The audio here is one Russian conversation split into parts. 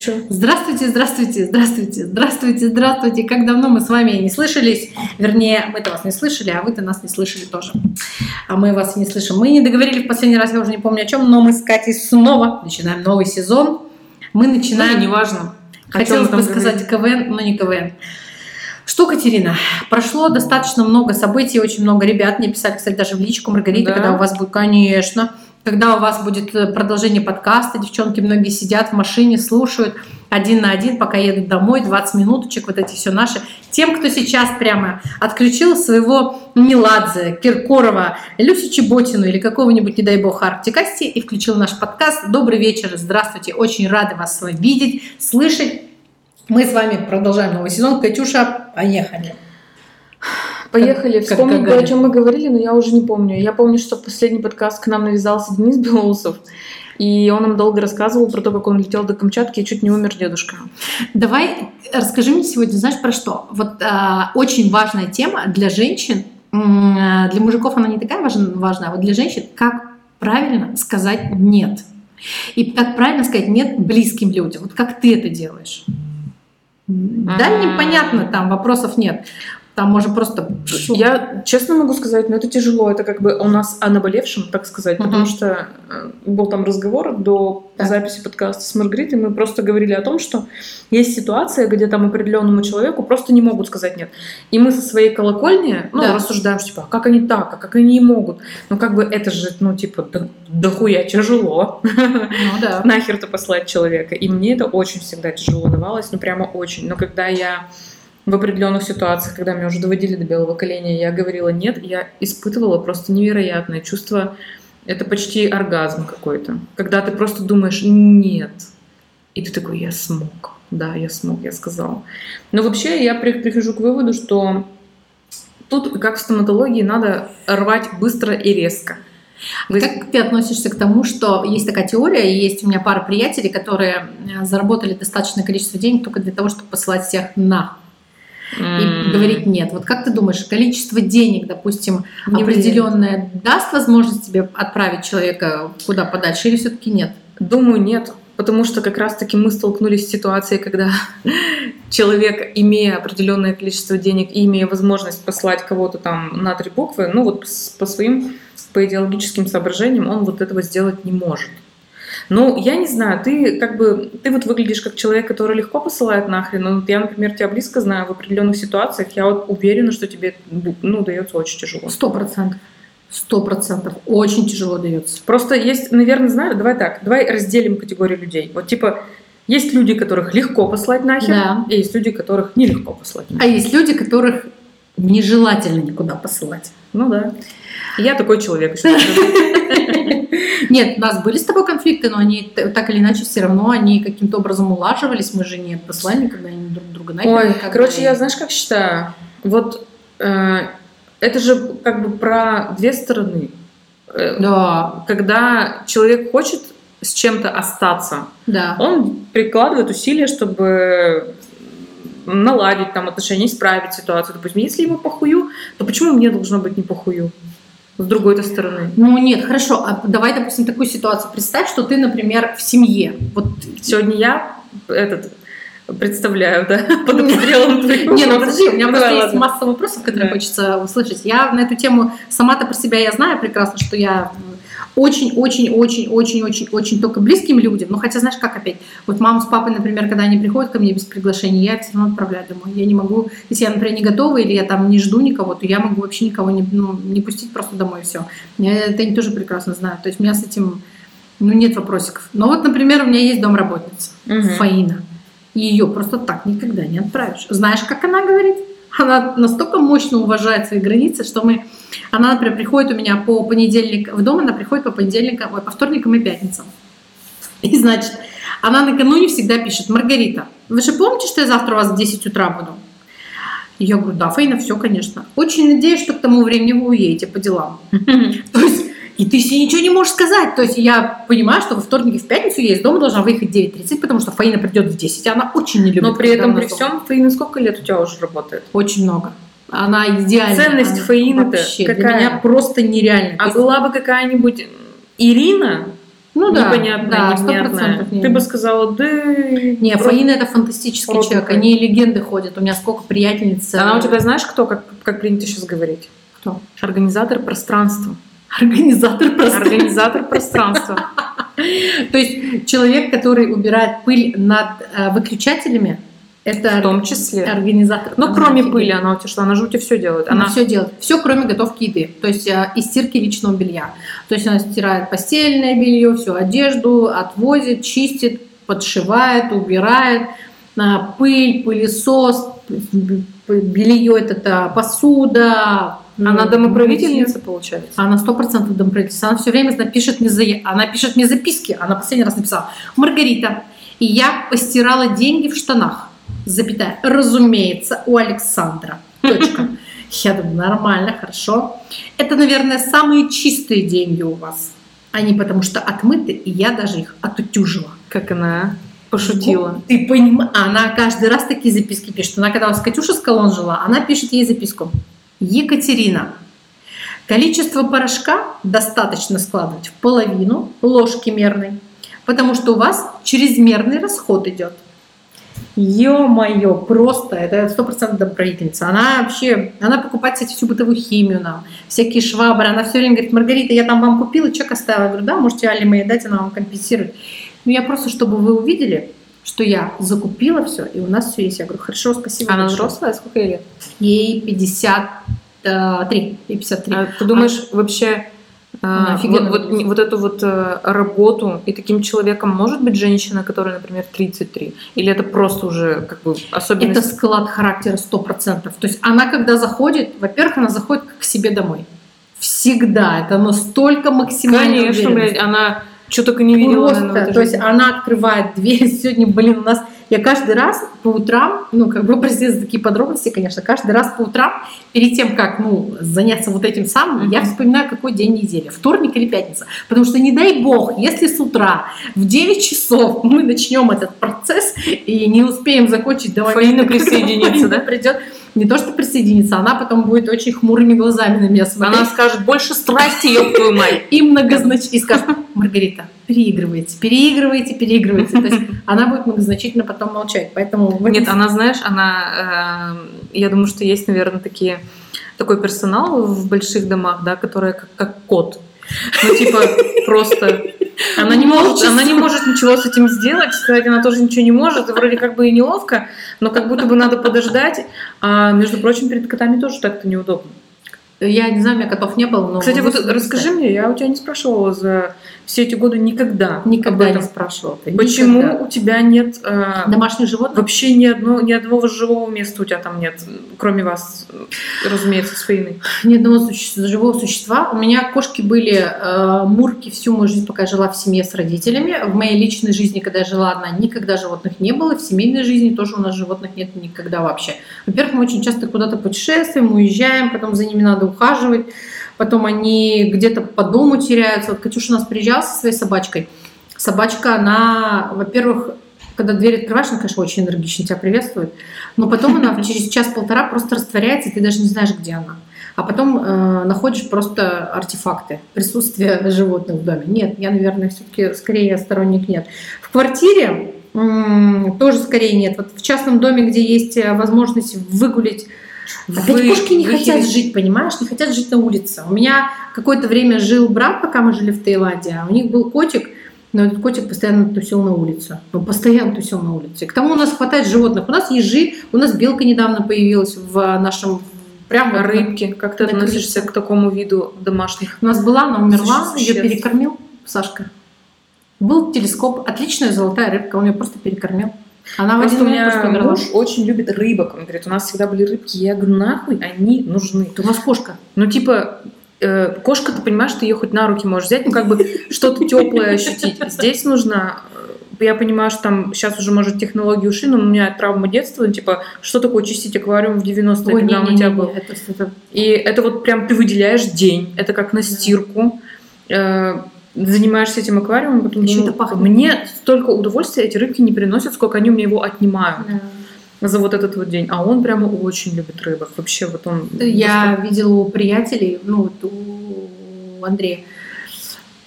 Здравствуйте, здравствуйте, здравствуйте, здравствуйте, здравствуйте. Как давно мы с вами не слышались. Вернее, мы-то вас не слышали, а вы-то нас не слышали тоже. А мы вас не слышим. Мы не договорили в последний раз, я уже не помню о чем, но мы с Катей снова начинаем новый сезон. Мы начинаем... Ну, неважно. Хотелось бы сказать КВН, но не КВН. Что, Катерина, прошло достаточно много событий, очень много ребят мне писали, кстати, даже в личку Маргарита, Да. когда у вас будет, конечно, когда у вас будет э, продолжение подкаста, девчонки многие сидят в машине, слушают один на один, пока едут домой, 20 минуточек, вот эти все наши. Тем, кто сейчас прямо отключил своего Меладзе, Киркорова, Люсю Чеботину или какого-нибудь, не дай бог, Арктикасти и включил наш подкаст. Добрый вечер, здравствуйте, очень рады вас видеть, слышать. Мы с вами продолжаем новый сезон. Катюша, поехали. Поехали. Как- Вспомнить как бы, о чем мы говорили, но я уже не помню. Я помню, что последний подкаст к нам навязался Денис Белоусов, и он нам долго рассказывал про то, как он летел до Камчатки и чуть не умер дедушка. Давай расскажи мне сегодня, знаешь, про что? Вот а, очень важная тема для женщин, а, для мужиков она не такая важна, важна, а вот для женщин, как правильно сказать «нет». И как правильно сказать «нет» близким людям. Вот как ты это делаешь? Да, непонятно, там вопросов нет. Там можно просто... Я честно могу сказать, но это тяжело. Это как бы у нас о наболевшем, так сказать, Мгм. потому что э, был там разговор до Так. записи подкаста с Маргаритой. Мы просто говорили о том, что есть ситуация, где там определенному человеку просто не могут сказать нет. И мы со своей колокольни ну, Да. рассуждаем, что типа, а как они так, а как они не могут. Ну, как бы это же, ну, типа, да, дохуя тяжело. Ну да. Нахер-то послать человека. И мне это очень всегда тяжело давалось, ну, прямо очень. Но когда я в определенных ситуациях, когда меня уже доводили до белого коленя, я говорила нет, я испытывала просто невероятное чувство, это почти оргазм какой-то, когда ты просто думаешь нет, и ты такой, я смог, да, я смог, я сказал. Но вообще я при- прихожу к выводу, что тут, как в стоматологии, надо рвать быстро и резко. Вы- Как ты относишься к тому, что есть такая теория, и есть у меня пара приятелей, которые э, заработали достаточное количество денег только для того, чтобы посылать всех на и говорить нет. Вот как ты думаешь, количество денег, допустим, не влияет. определенное даст возможность тебе отправить человека куда подальше или все-таки нет? Думаю, нет. Потому что как раз-таки мы столкнулись с ситуацией, когда человек, имея определенное количество денег и имея возможность послать кого-то там на три буквы, ну вот по своим, по идеологическим соображениям он вот этого сделать не может. Ну, я не знаю, ты как бы, ты вот выглядишь как человек, который легко посылает нахрен, но я, например, тебя близко знаю в определенных ситуациях, я вот уверена, что тебе, ну, дается очень тяжело. Сто процентов. Сто процентов. Очень тяжело дается. Просто есть, наверное, знаю, давай так, давай разделим категории людей. Вот типа, есть люди, которых легко послать нахер, Да. и есть люди, которых нелегко послать А нахер. есть люди, которых нежелательно никуда посылать. Ну да. Я такой человек. Нет, у нас были с тобой конфликты, но они так или иначе все равно они каким-то образом улаживались. Мы же не послали никогда ни друг друга нахер. Ой, короче, я знаешь, как считаю? Вот э, это же как бы про две стороны. Э, Да, Когда человек хочет с чем-то остаться, да. он прикладывает усилия, чтобы наладить там отношения, исправить ситуацию. Допустим, если ему похую, то почему мне должно быть не похую? С другой-то стороны. Ну нет, хорошо. А давай, допустим, такую ситуацию. Представь, что ты, например, в семье. Вот Сегодня я этот представляю, да, под обстрелом. Не, ну подожди, у меня Давай, просто есть масса вопросов, которые хочется услышать. Я на эту тему сама-то про себя я знаю прекрасно, что я очень-очень-очень-очень-очень только близким людям. Ну, хотя, знаешь, как опять, вот мама с папой, например, когда они приходят ко мне без приглашения, я их все равно отправляю домой. Я не могу, если я, например, не готова или я там не жду никого, то я могу вообще никого не, ну, не пустить просто домой, все. Я это они тоже прекрасно знают. То есть у меня с этим, ну, нет вопросиков. Но вот, например, у меня есть домработница, Мгм. Фаина. И ее просто так никогда не отправишь. Знаешь, как она говорит? Она настолько мощно уважает свои границы, что мы... Она, например, приходит у меня по понедельникам... В дом она приходит по понедельникам, ой, по вторникам и пятницам. И, значит, она накануне всегда пишет, Маргарита, вы же помните, что я завтра у вас в 10 утра буду? И я говорю, да, Фаина, все, конечно. Очень надеюсь, что к тому времени вы уедете по делам. То есть, и ты себе ничего не можешь сказать. То есть я понимаю, что во вторник и в пятницу я из дома должна выехать в 9.30, потому что Фаина придет в 10, а она очень не любит. Но при этом, при всем, Фаина сколько лет у тебя уже работает? Очень много. Она идеальна. Ценность Она Фаины-то вообще Для какая? меня просто нереально. А есть была бы какая-нибудь Ирина, Ну да, непонятное, да, сто невнятное. процентов не- Ты бы сказала, да... Не, вроде- Фаина это фантастический Рот человек, они легенды ходят. У меня сколько приятельниц. Она у э, тебя знаешь кто, как, как принято сейчас говорить? Кто? Организатор пространства. Организатор просто. Организатор пространства. То есть человек, который убирает пыль над э, выключателями, это В том числе. организатор. Ну, кроме пыли, она у тебя что, она же у тебя все делает. Она Она все делает. Все, кроме готовки еды. То есть э, и стирки личного белья. То есть она стирает постельное белье, всю одежду, отвозит, чистит, подшивает, убирает. А, Пыль, пылесос, белье это посуда. Она м, домоправительница, получается. Она сто процентов домоправительница. Она все время напишет мне, за- она пишет мне записки. Она последний раз написала. Маргарита, и я постирала деньги в штанах. Запятая. Разумеется, у Александра. Точка. Я думаю, нормально, хорошо. Это, наверное, самые чистые деньги у вас. Они потому что отмыты, и я даже их отутюжила. Как она пошутила. Ты понимаешь, она каждый раз такие записки пишет. Она когда с Катюшей Скалон жила, она пишет ей записку. Екатерина, количество порошка достаточно складывать в половину ложки мерной, потому что у вас чрезмерный расход идет. Ё-моё, просто, это сто процентов добродетельница. Она вообще, она покупает, кстати, всю бытовую химию нам, всякие швабры. Она все время говорит, Маргарита, я там вам купила, чек оставила. Я говорю, да, можете Али моей дать, она вам компенсирует. Ну, я просто, чтобы вы увидели, что я закупила все, и у нас все есть. Я говорю, хорошо, спасибо. Она большое». взрослая? Сколько ей лет? Ей 53. Ей 53. А ты думаешь, вообще а, офигенно вот, вот, выглядит. вот эту вот э, работу и таким человеком может быть женщина, которая, например, 33? Или это просто уже как бы Это особенность? склад характера 100%. То есть она, когда заходит, во-первых, она заходит к себе домой. Всегда. Это настолько максимально Конечно, блядь, она что только не видела, наверное, Просто, этой то есть она открывает дверь. Сегодня, блин, у нас я каждый раз по утрам, ну, как бы, простите за такие подробности, конечно, каждый раз по утрам, перед тем, как, ну, заняться вот этим самым, Мгм. я вспоминаю, какой день недели, вторник или пятница. Потому что, не дай бог, если с утра в 9 часов мы начнем этот процесс и не успеем закончить до момента, Фаина присоединится, да? придет, не то что присоединится, она потом будет очень хмурыми глазами на меня смотреть. Она скажет, больше страсти, ёб твою мать. И многозначительно и скажет, Маргарита, переигрываете, переигрываете, переигрываете. То есть она будет многозначительно потом молчать. Поэтому Нет, она, знаешь, она, э, я думаю, что есть, наверное, такие, такой персонал в больших домах, да, которые как, как кот. Ну, типа, просто... Она не, может, она не может ничего с этим сделать, сказать, она тоже ничего не может, и вроде как бы и неловко, но как будто бы надо подождать. А, между прочим, перед котами тоже так-то неудобно. Я не знаю, у меня котов не было, но... Кстати, вот расскажи мне, я у тебя не спрашивала за все эти годы никогда. Никогда не спрашивала. ты, Почему никогда. у тебя нет э, Домашних животных? Вообще ни, одно, ни одного живого места у тебя там нет, кроме вас, разумеется, с Фаиной. Ни одного суще- живого существа. У меня кошки были э, мурки всю мою жизнь, пока я жила в семье с родителями. В моей личной жизни, когда я жила одна, никогда животных не было. В семейной жизни тоже у нас животных нет никогда вообще. Во-первых, мы очень часто куда-то путешествуем, уезжаем, потом за ними надо ухаживать. Потом они где-то по дому теряются. Вот Катюша у нас приезжала со своей собачкой. Собачка, она, во-первых, когда дверь открываешь, она, конечно, очень энергично тебя приветствует. Но потом она через час-полтора просто растворяется, и ты даже не знаешь, где она. А потом э, находишь просто артефакты присутствия животных в доме. Нет, я, наверное, все-таки скорее сторонник нет. В квартире тоже скорее нет. Вот в частном доме, где есть э, возможность выгулить Опять Вы- кошки не вы хотят хили- жить, понимаешь? Не хотят жить на улице. У меня какое-то время жил брат, пока мы жили в Таиланде. а У них был котик, но этот котик постоянно тусил на улице. Он постоянно тусил на улице. К тому у нас хватает животных. У нас ежи, у нас белка недавно появилась в нашем... Прям вот Рыбки, как ты относишься к такому виду домашних? У нас была, она умерла, ее перекормил Сашка. Был телескоп, отличная золотая рыбка, он ее просто перекормил. Она в один у меня просто умерла. муж очень любит рыбок. Он говорит, у нас всегда были рыбки. Я говорю, нахуй они нужны? Это у нас кошка. Ну, типа, э, кошка, ты понимаешь, ты ее хоть на руки можешь взять, ну, как бы что-то теплое ощутить. Здесь нужно... э, Я понимаю, что там сейчас уже, может, технологии ушли, но у меня травма детства, ну, типа, что такое чистить аквариум в 90-е, Ой, когда он у тебя был? не-не-не, это, это И это вот прям ты выделяешь день, это как на стирку. Э, Занимаешься этим аквариумом, потом думаю, пахнет. мне столько удовольствия эти рыбки не приносят, сколько они у меня его отнимают за вот этот вот день. А он прямо очень любит рыбок. Вообще вот он... Я видела у приятелей, ну, вот у Андрея,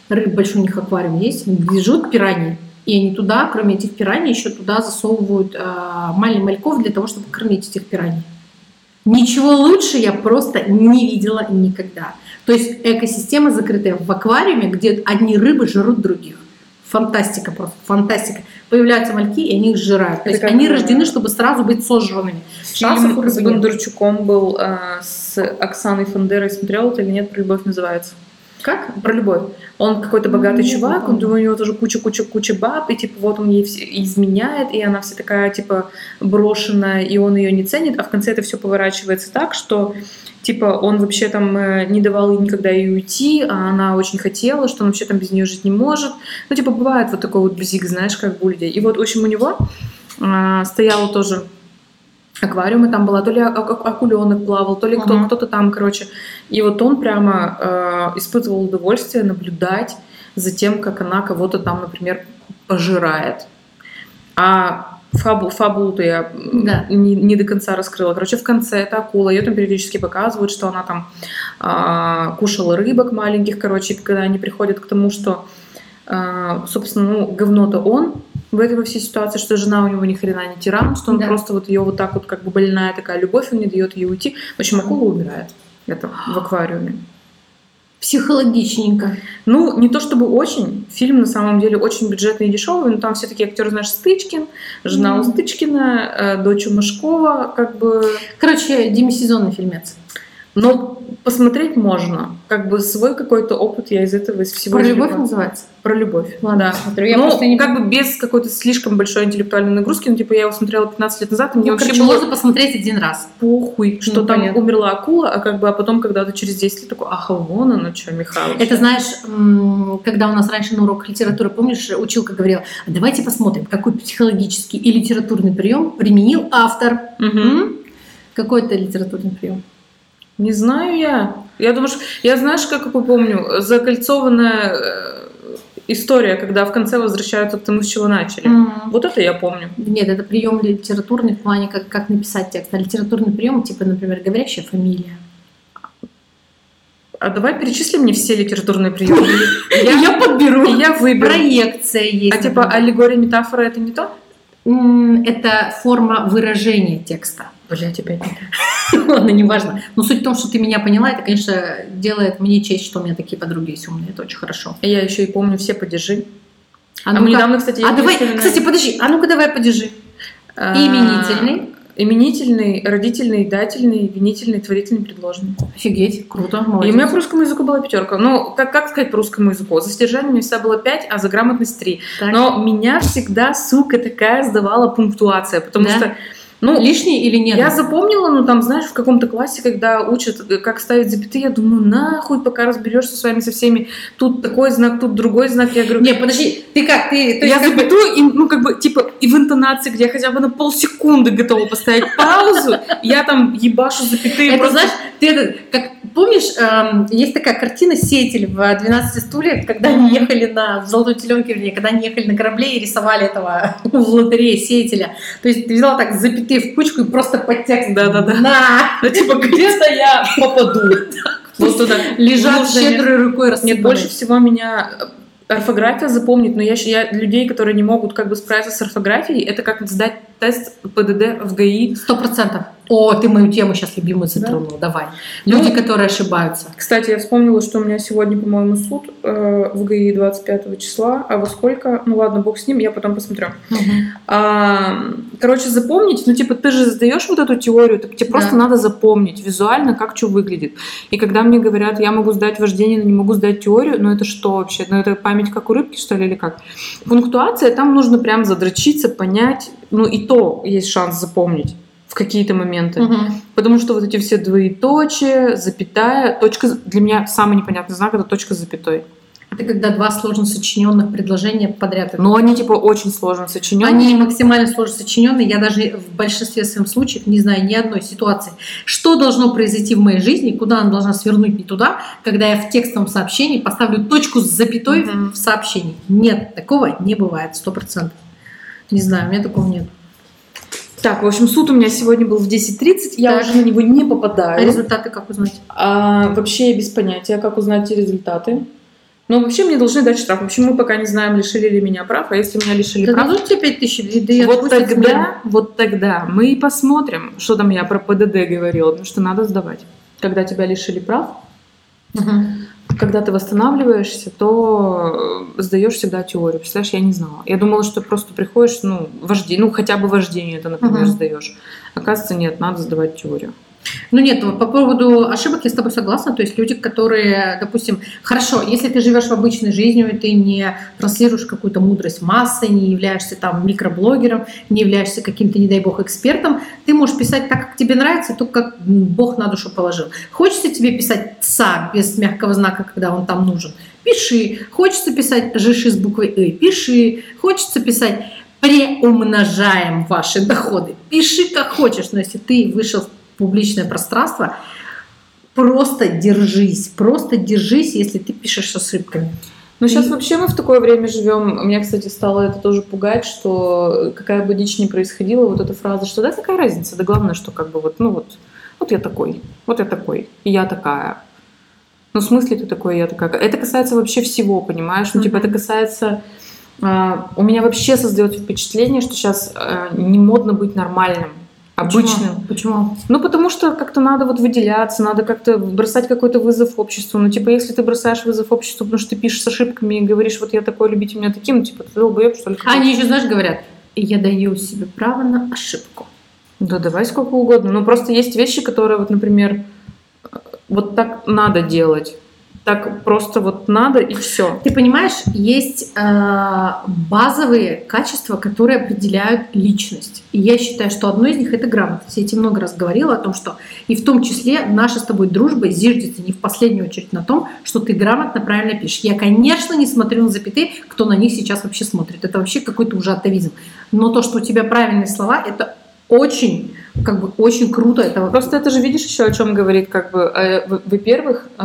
рыб большой у них аквариум есть, бежут пираньи. И они туда, кроме этих пираний, еще туда засовывают а, маленьких мальков для того, чтобы кормить этих пираний. Ничего лучше я просто не видела никогда. То есть экосистема закрытая в аквариуме, где одни рыбы жрут других. Фантастика просто, фантастика. Появляются мальки, и они их сжирают. То есть они рождены, чтобы сразу быть сожранными. Шансов с. Бондарчуком был э, с Оксаной Фандерой. Смотрел это или нет? «Про любовь» называется. Как? Про любовь. Он какой-то богатый Нет, чувак, он, у него тоже куча-куча-куча баб, и типа вот он ей все- изменяет, и она вся такая типа брошенная, и он ее не ценит, а в конце это все поворачивается так, что типа он вообще там э, не давал ей никогда ей уйти, а она очень хотела, что он вообще там без нее жить не может. Ну типа бывает вот такой вот бзик, знаешь, как бы у людей. И вот, в общем, у него а, стояла тоже аквариум, и там была то ли акуленок плавал, то ли кто, Мгм. кто-то там, короче. И вот он прямо э, испытывал удовольствие наблюдать за тем, как она кого-то там, например, пожирает. А фабу, фабулу-то я Да. не, не до конца раскрыла. Короче, в конце эта акула, ее там периодически показывают, что она там а, кушала рыбок маленьких, короче, когда они приходят к тому, что, собственно, ну, говно-то он в этой во всей ситуации, что жена у него ни хрена не тиран, что он Да. просто вот ее вот так вот как бы больная такая любовь, он не дает ей уйти. В общем, акула умирает. Это в аквариуме. Психологичненько. Ну, не то чтобы очень. Фильм на самом деле очень бюджетный и дешевый, но там все такие актеры, знаешь, Стычкин, жена у Мгм. Стычкина, э, дочь у Машкова, как бы... Короче, демисезонный фильмец. Но посмотреть можно. Как бы свой какой-то опыт я из этого, из всего Про любовь извлекла. называется? Про любовь. Ладно, да. посмотрю. Я ну, просто не... как бы без какой-то слишком большой интеллектуальной нагрузки. Ну, типа, я его смотрела 15 лет назад, и мне Ну, вообще короче, было можно посмотреть один раз. похуй, что Ну, там понятно. умерла акула, а как бы, а потом, когда ты через 10 лет такой, ах, вон оно что, Михаил. Это знаешь, когда у нас раньше на уроках литературы, помнишь, училка говорила, а давайте посмотрим, какой психологический и литературный прием применил автор. М? Какой это литературный прием? Не знаю я. Я думаю, что... Я знаешь, как я помню, закольцованная э, история, когда в конце возвращаются к тому, с чего начали. Вот это я помню. Нет, это прием литературный в плане, как, как написать текст. А литературный прием, типа, например, говорящая фамилия. А давай перечисли мне все литературные приемы. Я, подберу. Я выберу. Проекция есть. А типа аллегория, метафора это не то? Это форма выражения текста. Блять, опять не то. Ладно, неважно. Но суть в том, что ты меня поняла, это, конечно, делает мне честь, что у меня такие подруги есть умные. Это очень хорошо. Я еще и помню все падежи. А, А ну-ка. недавно, кстати, А давай, на- кстати, подожди, а ну-ка давай подержи. А, Именительный. Именительный, родительный, дательный, винительный, творительный, предложный. Офигеть, круто, И молодец. у меня по русскому языку была пятерка. Ну, как, как сказать по русскому языку? За содержание у меня всегда было пять, а за грамотность три. Так. Но меня всегда, сука, такая сдавала пунктуация, потому Да? что, ну, Лишний или нет? я запомнила, ну, там, знаешь, в каком-то классе, когда учат, э, как ставить запятые, я думаю, нахуй, пока разберешься с вами со всеми, тут такой знак, тут другой знак, я говорю, Не, подожди, ты как? Ты, то я есть, бы- запятую, и, ну, как бы, типа, и в интонации, где я хотя бы на полсекунды готова поставить паузу, я там ебашу запятые. Это просто- знаешь, ты это, как помнишь, эм, есть такая картина «Сеятель» в «12 стульях», когда они ехали на, в «Золотой теленке», вернее, когда они ехали на корабле и рисовали этого в лотерее «Сеятеля». То есть ты взяла так запятые в кучку и просто под текст Да-да-да. на Ну, типа, где-то я попаду. Вот туда. лежат щедрой рукой рассыпанные. Нет, больше всего меня э, орфография запомнит, но я, я людей, которые не могут как бы справиться с орфографией, это как сдать тест ПДД в ГАИ. Сто процентов. О, ты мою тему сейчас любимую затронула. Давай. Люди, Ну, которые ошибаются. Кстати, я вспомнила, что у меня сегодня, по-моему, суд э, в ГАИ 25 числа, а во сколько? Ну ладно, бог с ним, я потом посмотрю. А, короче, запомнить, ну, типа, ты же сдаешь вот эту теорию, так тебе Да. просто надо запомнить визуально, как что выглядит. И когда мне говорят, я могу сдать вождение, но не могу сдать теорию, ну, это что вообще? Ну, это память как у рыбки, что ли, или как? Пунктуация, там нужно прям задрочиться, понять, ну, и то есть шанс запомнить в какие-то моменты. Мгм. Потому что вот эти все двоеточие, запятая, точка, для меня самый непонятный знак это точка с запятой. Это когда два сложно сочиненных предложения подряд. Но они типа очень сложно сочинены. Они максимально сложно сочиненные. Я даже в большинстве своем случаев не знаю ни одной ситуации, что должно произойти в моей жизни, куда она должна свернуть не туда, когда я в текстовом сообщении поставлю точку с запятой Мгм. в сообщении. Нет, такого не бывает, сто процентов. Не знаю, у меня такого нет. Так, в общем, суд у меня сегодня был в 10.30, я Так. уже на него не А попадаю. результаты как узнать? А, вообще без понятия, как узнать результаты. Но вообще мне должны дать штраф. Вообще мы пока не знаем, лишили ли меня прав, а если меня лишили Да прав, дадут тебе 5 тысяч, да вот тогда, вот тогда мы и посмотрим, что там я про ПДД говорила, потому что надо сдавать. Когда тебя лишили прав, Мгм. Когда ты восстанавливаешься, то э, сдаешь всегда теорию. Представляешь, я не знала. Я думала, что просто приходишь, ну, вождение, ну, хотя бы вождение это, например, Мгм. сдаешь. Оказывается, нет, надо сдавать теорию. Ну нет, по поводу ошибок я с тобой согласна. То есть люди, которые, допустим, хорошо, если ты живешь в обычной жизнью, и ты не транслируешь какую-то мудрость массы, не являешься там микроблогером, не являешься каким-то, не дай бог, экспертом, ты можешь писать так, как тебе нравится, только как Бог на душу положил. Хочется тебе писать «ца» без мягкого знака, когда он там нужен? Пиши. Хочется писать «жиши» с буквой «ы» – пиши. Хочется писать «преумножаем ваши доходы». Пиши как хочешь, но если ты вышел в публичное пространство, просто держись, просто держись, если ты пишешь с ошибками. Ну, сейчас вообще мы в такое время живем. Меня, кстати, стало это тоже пугать, что какая бы дичь ни происходила, вот эта фраза, что да, какая разница, да главное, что как бы вот, ну вот, вот я такой, вот я такой, и я такая. Ну, в смысле ты такой, я такая. Это касается вообще всего, понимаешь? Ну, типа, это касается... а, у меня вообще создается впечатление, что сейчас не модно быть нормальным, обычным. Почему? Ну, потому что как-то надо вот выделяться, надо как-то бросать какой-то вызов обществу. Ну, типа, если ты бросаешь вызов обществу, потому что ты пишешь с ошибками и говоришь, вот я такой, любите меня таким, ну, типа, ты долбоеб, что ли? А Они еще, знаешь, говорят, я даю себе право на ошибку. Да давай сколько угодно. Ну, просто есть вещи, которые, вот, например, э, вот так надо делать. Так просто вот надо и все. Ты понимаешь, есть э, базовые качества, которые определяют личность. И я считаю, что одно из них это грамотность. Я тебе много раз говорила о том, что и в том числе наша с тобой дружба зиждется не в последнюю очередь на том, что ты грамотно, правильно пишешь. Я, конечно, не смотрю на запятые, кто на них сейчас вообще смотрит. Это вообще какой-то уже атовизм. Но то, что у тебя правильные слова, это очень, как бы, очень круто. Это Просто это же видишь еще о чем говорит, как бы, э, во- во-первых, э,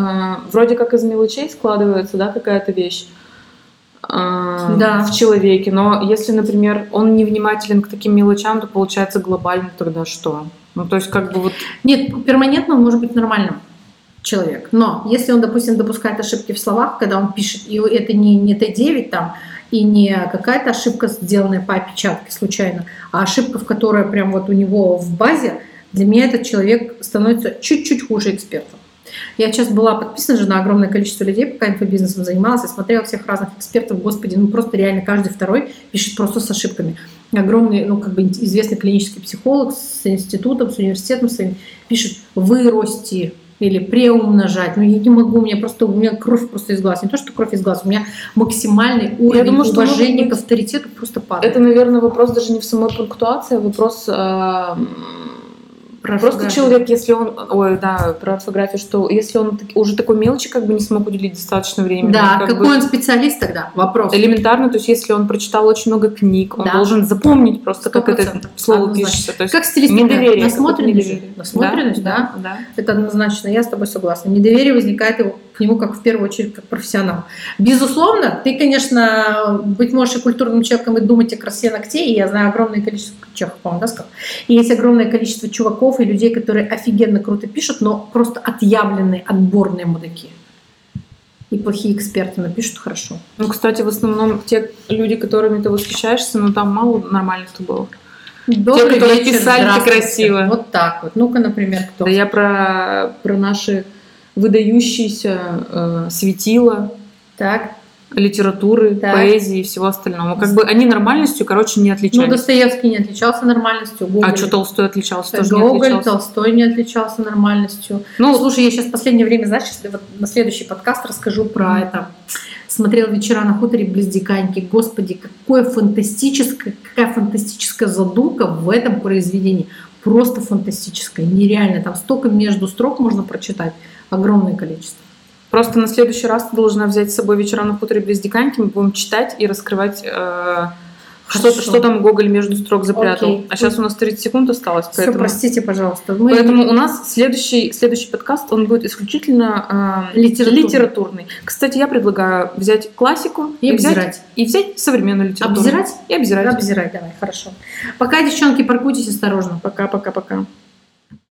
вроде как из мелочей складывается, да, какая-то вещь э, Да. в человеке, но если, например, он невнимателен к таким мелочам, то получается глобально тогда что? Ну, то есть, как бы вот, Нет, перманентно он может быть нормальным человек. Но если он, допустим, допускает ошибки в словах, когда он пишет, и это не, не Т9 там, и не какая-то ошибка, сделанная по опечатке случайно, а ошибка, в которой прям вот у него в базе, для меня этот человек становится чуть-чуть хуже экспертом. Я сейчас была подписана же на огромное количество людей, пока инфобизнесом занималась, и смотрела всех разных экспертов, господи, ну просто реально каждый второй пишет просто с ошибками. Огромный, ну как бы известный клинический психолог с институтом, с университетом своим пишет «вырасти», или преумножать. Ну, я не могу, у меня просто, у меня кровь просто из глаз. Не то, что кровь из глаз, у меня максимальный уровень думаю, что, уважения быть, к авторитету просто падает. это, наверное, вопрос даже не в самой пунктуации, а вопрос... э, Про Просто человек, если он, ой, да, про орфографию, что если он уже такой мелочи как бы не смог уделить достаточно времени, Да, как какой бы он специалист тогда? Вопрос. элементарно, то есть если он прочитал очень много книг, он Да. должен запомнить просто, как это 100%. слово пишется. То есть Как стилистика? недоверие, Насмотренность недоверие. Насмотренность, да. да. Это однозначно, я с тобой согласна. Недоверие возникает его, к нему как в первую очередь как профессионал. Безусловно, ты, конечно, быть можешь и культурным человеком и думать о красе ногтей, и я знаю огромное количество, Чехов, по-моему, да, сказал? И есть огромное количество чуваков и людей, которые офигенно круто пишут, но просто отъявленные, отборные мудаки. И плохие эксперты, но пишут хорошо. Ну, кстати, в основном те люди, которыми ты восхищаешься, ну там мало нормальных-то было. Добрый которые вечер, писали красиво. Вот так вот. Ну-ка, например, кто? Да я про, про наши выдающиеся э, светила, Так. литературы, Так. поэзии и всего остального. Как бы они нормальностью, короче, не Ну, отличались. Достоевский не отличался нормальностью. Гоголь, а что Толстой отличался? Тоже не Гоголь, отличался. Толстой не отличался нормальностью. Ну, Ну, слушай, я сейчас в последнее время, знаешь, вот на следующий подкаст расскажу про это. Смотрел вечера на хуторе близ Диканьки. Господи, какое фантастическое, какая фантастическая задумка в этом произведении. Просто фантастическая, нереально. Там столько между строк можно прочитать. Огромное количество. Просто на следующий раз ты должна взять с собой вечера на хуторе близ Диканьки, мы будем читать и раскрывать, э, что, что там Гоголь между строк запрятал. Окей. А сейчас у нас 30 секунд осталось, Все, поэтому... простите, пожалуйста. Мы- Поэтому у нас следующий, следующий подкаст, он будет исключительно э, Литературный. литературный. Кстати, я предлагаю взять классику И взять, обзирать. и взять современную литературу. Обзирать? И обзирать. Обзирать, давай, хорошо. Пока, девчонки, паркуйтесь осторожно. Пока-пока-пока.